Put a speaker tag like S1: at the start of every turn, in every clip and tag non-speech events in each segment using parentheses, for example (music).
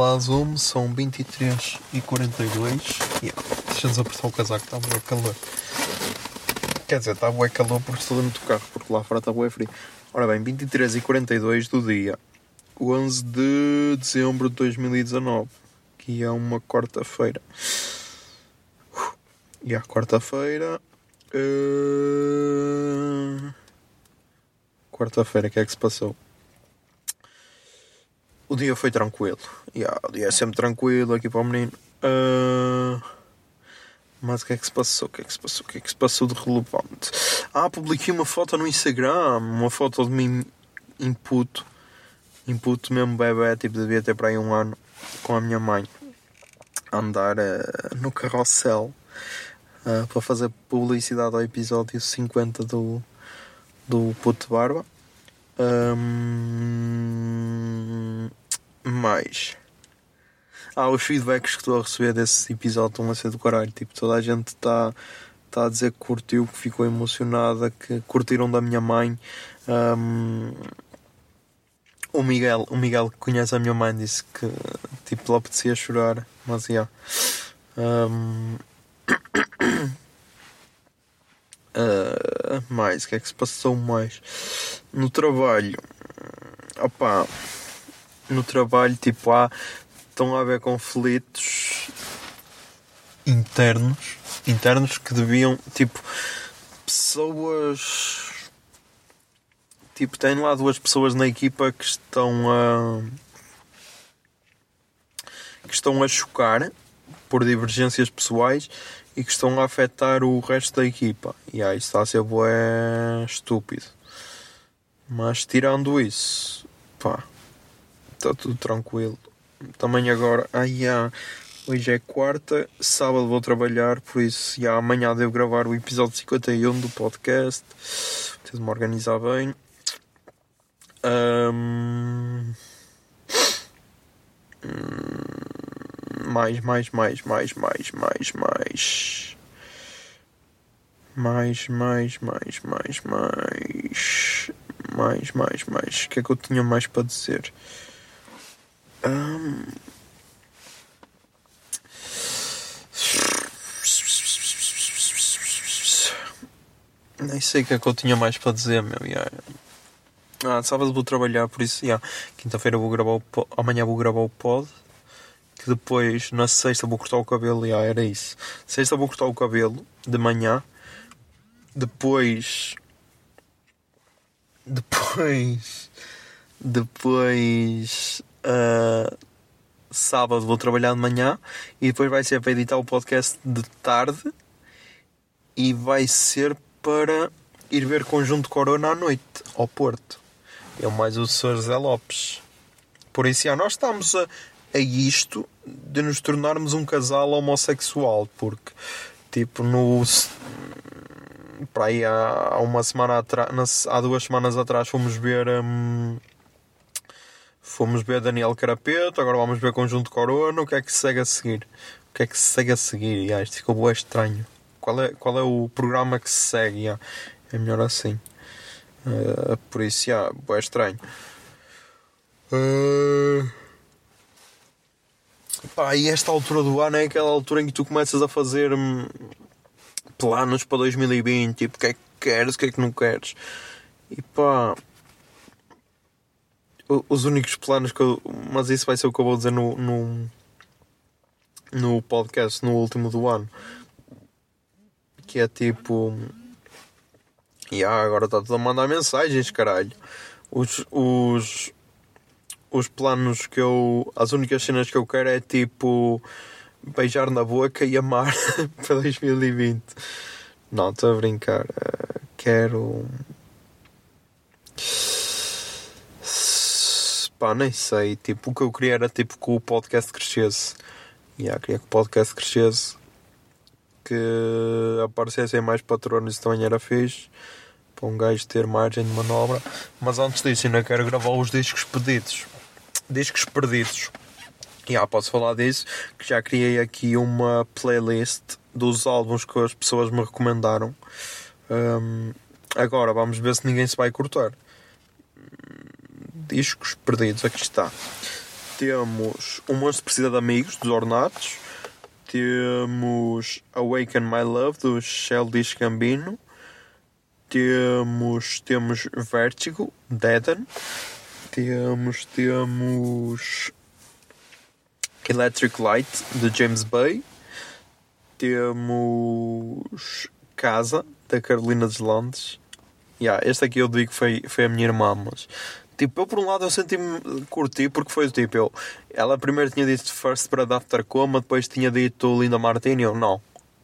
S1: Olá, Zoom, são 23 e 42 yeah. Deixa-nos apertar o casaco, está bué calor. Quer dizer, está bué calor porque estou dentro do carro, porque lá fora está bué frio. Ora bem, 23 e 42 do dia 11 de dezembro de 2019, que é uma quarta-feira. E a quarta-feira. eh, Quarta-feira, o que é que se passou? O dia foi tranquilo. Yeah, o dia é sempre tranquilo aqui para o menino. Ah, mas o que é que se passou? O que é que se passou? O que é que se passou de relevante? Ah, publiquei uma foto no Instagram. Uma foto de mim input. Input mesmo bebê. Tipo, devia ter para aí um ano. Com a minha mãe. A andar ah, no carrossel. ah, para fazer publicidade ao episódio 50 do, do Puto Barba. Hum, mais. Ah, os feedbacks que estou a receber desse episódio estão a ser do caralho. Tipo, toda a gente está tá a dizer que curtiu, que ficou emocionada, que curtiram da minha mãe. Hum, o Miguel, o Miguel que conhece a minha mãe disse que tipo lhe apetecia chorar, mas já. Hum, (coughs) mais, o que é que se passou mais? No trabalho, opá, no trabalho, tipo, há, estão a haver conflitos internos, internos que deviam, tipo, pessoas, tipo, tem lá duas pessoas na equipa que estão a, que estão a chocar por divergências pessoais e que estão a afetar o resto da equipa. E aí está a ser bué estúpido. Mas tirando isso, pá, está tudo tranquilo. Também agora, ai, ah, hoje é quarta, sábado vou trabalhar, por isso já, amanhã devo gravar o episódio 51 do podcast. Preciso me organizar bem. Hum, mais, mais, mais, mais, mais, mais, mais. Mais, mais, mais, mais, mais. Mais, mais, mais. O que é que eu tinha mais para dizer? Ahm. Nem sei o que é que eu tinha mais para dizer, meu. yeah. Ah, sábado vou trabalhar, por isso, yeah. quinta-feira vou gravar o po- amanhã vou gravar o pod. Depois, na sexta, vou cortar o cabelo. Yeah, era isso. Sexta vou cortar o cabelo de manhã. Depois. Depois. Depois. ah, sábado vou trabalhar de manhã. E depois vai ser para editar o podcast de tarde. E vai ser para ir ver Conjunto Corona à noite, ao Porto. Eu mais o Sr. José Lopes. Por isso, já, nós estamos a, a isto de nos tornarmos um casal homossexual, porque, tipo, no. Para aí há, há uma semana atrás, há duas semanas atrás, fomos ver. hum, fomos ver Daniel Carapeto, agora vamos ver Conjunto Corona. O que é que se segue a seguir? O que é que se segue a seguir? Ya, isto ficou bem estranho. Qual é, qual é o programa que se segue? Ya, É melhor assim. Uh, por isso, já, é estranho. Uh... Pá, e esta altura do ano é aquela altura em que tu começas a fazer hum, planos para 2020, tipo, o que é que queres, o que é que não queres. E pá, os únicos planos que eu. Mas isso vai ser o que eu vou dizer no, no, no podcast no último do ano. Que é tipo. E ah, agora está tudo a mandar mensagens, caralho. Os, os, os planos que eu. As únicas cenas que eu quero é tipo. Beijar na boca e amar (laughs) para 2020. Não, estou a brincar. Eh, quero. Pá, nem sei. Tipo, o que eu queria era tipo que o podcast crescesse. E yeah, queria que o podcast crescesse. Que aparecessem mais patronos isso também era fixe. Para um gajo ter margem de manobra. Mas antes disso, ainda quero gravar os discos pedidos. Discos perdidos. E yeah, posso falar disso. Que já criei aqui uma playlist dos álbuns que as pessoas me recomendaram. Um, agora vamos ver se ninguém se vai cortar. Discos perdidos, aqui está. Temos O Monstro Precisa de Amigos, dos Ornatos. Temos Awaken My Love, do Sheldon Gambino. Temos, temos Vertigo, Deaden. Temos, temos Electric Light, de James Bay. Temos Casa, da Carolina dos Landes. Yeah, este aqui eu digo que foi, foi a minha irmã, mas tipo, eu por um lado eu senti-me curti porque foi tipo, eu, ela primeiro tinha dito First Bread After Coma, depois tinha dito Linda Martini, eu não,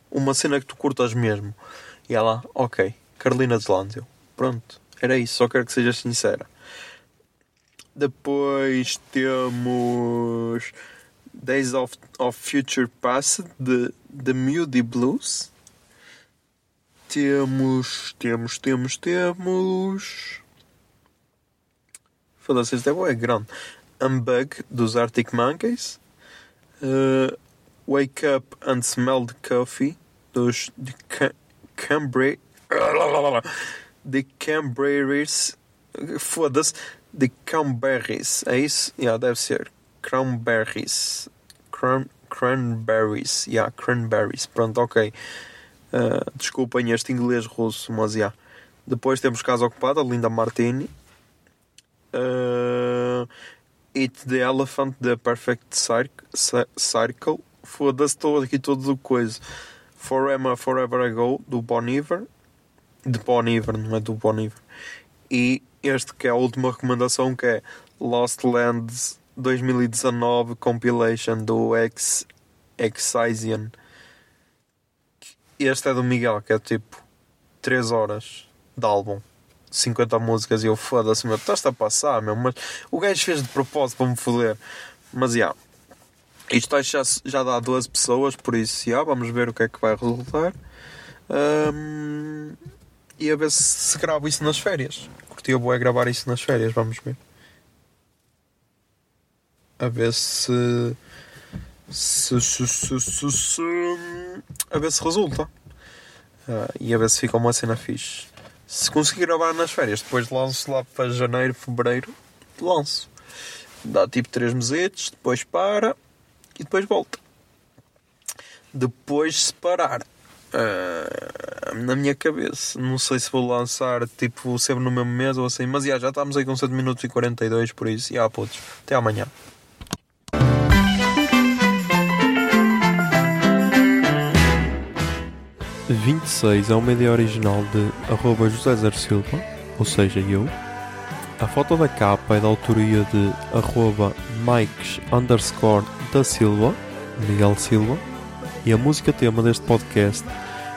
S1: uma cena que tu curtas mesmo. E ela, ok, Carolina dos Landes, eu, pronto, era isso, só quero que sejas sincera. Depois temos Days of, of Future Past de The Moody Blues. Temos, temos, temos, temos. Foda-se, este é, é grande. Unbug dos Arctic Monkeys. Uh, Wake Up and Smell the Coffee dos de Cambrai. (laughs) The Cambrai. Foda-se. The Cranberries. É isso? Yeah, deve ser. Cranberries. Cran cranberries. Yeah, cranberries. Pronto, ok. Uh, desculpem este inglês russo, mas yeah. Depois temos Casa Ocupada, Linda Martini. Uh, Eat the Elephant, The Perfect Circle. Foda-se, estou aqui todo do coisa. Forever, Forever Ago, do Bon Iver. De Bon Iver, não é do Bon Iver. E este que é a última recomendação, que é Lost Lands 2019 Compilation do Ex Excision. Este é do Miguel, que é tipo 3 horas de álbum. 50 músicas e eu foda-se, meu, estás a passar, meu, mas o gajo fez de propósito para me foder. Mas já, isto já, já dá 12 pessoas, por isso, já, vamos ver o que é que vai resultar. Um, e a ver se, se gravo isso nas férias. Curtia boa gravar isso nas férias, vamos ver a ver se se, se, se, se, se a ver se resulta uh, e a ver se fica uma cena fixe. Se conseguir gravar nas férias, depois lanço lá para janeiro, fevereiro, lanço. Dá tipo 3 meses, depois para e depois volta. Depois se parar uh, na minha cabeça, não sei se vou lançar tipo sempre no mesmo mês ou assim, mas já, já estamos aí com 7 minutos e 42, por isso, já putos, até amanhã. 26 é uma ideia original de arroba José Zer Silva, ou seja, eu. A foto da capa é da autoria de arroba Mikes underscore da Silva, Miguel Silva. E a música tema deste podcast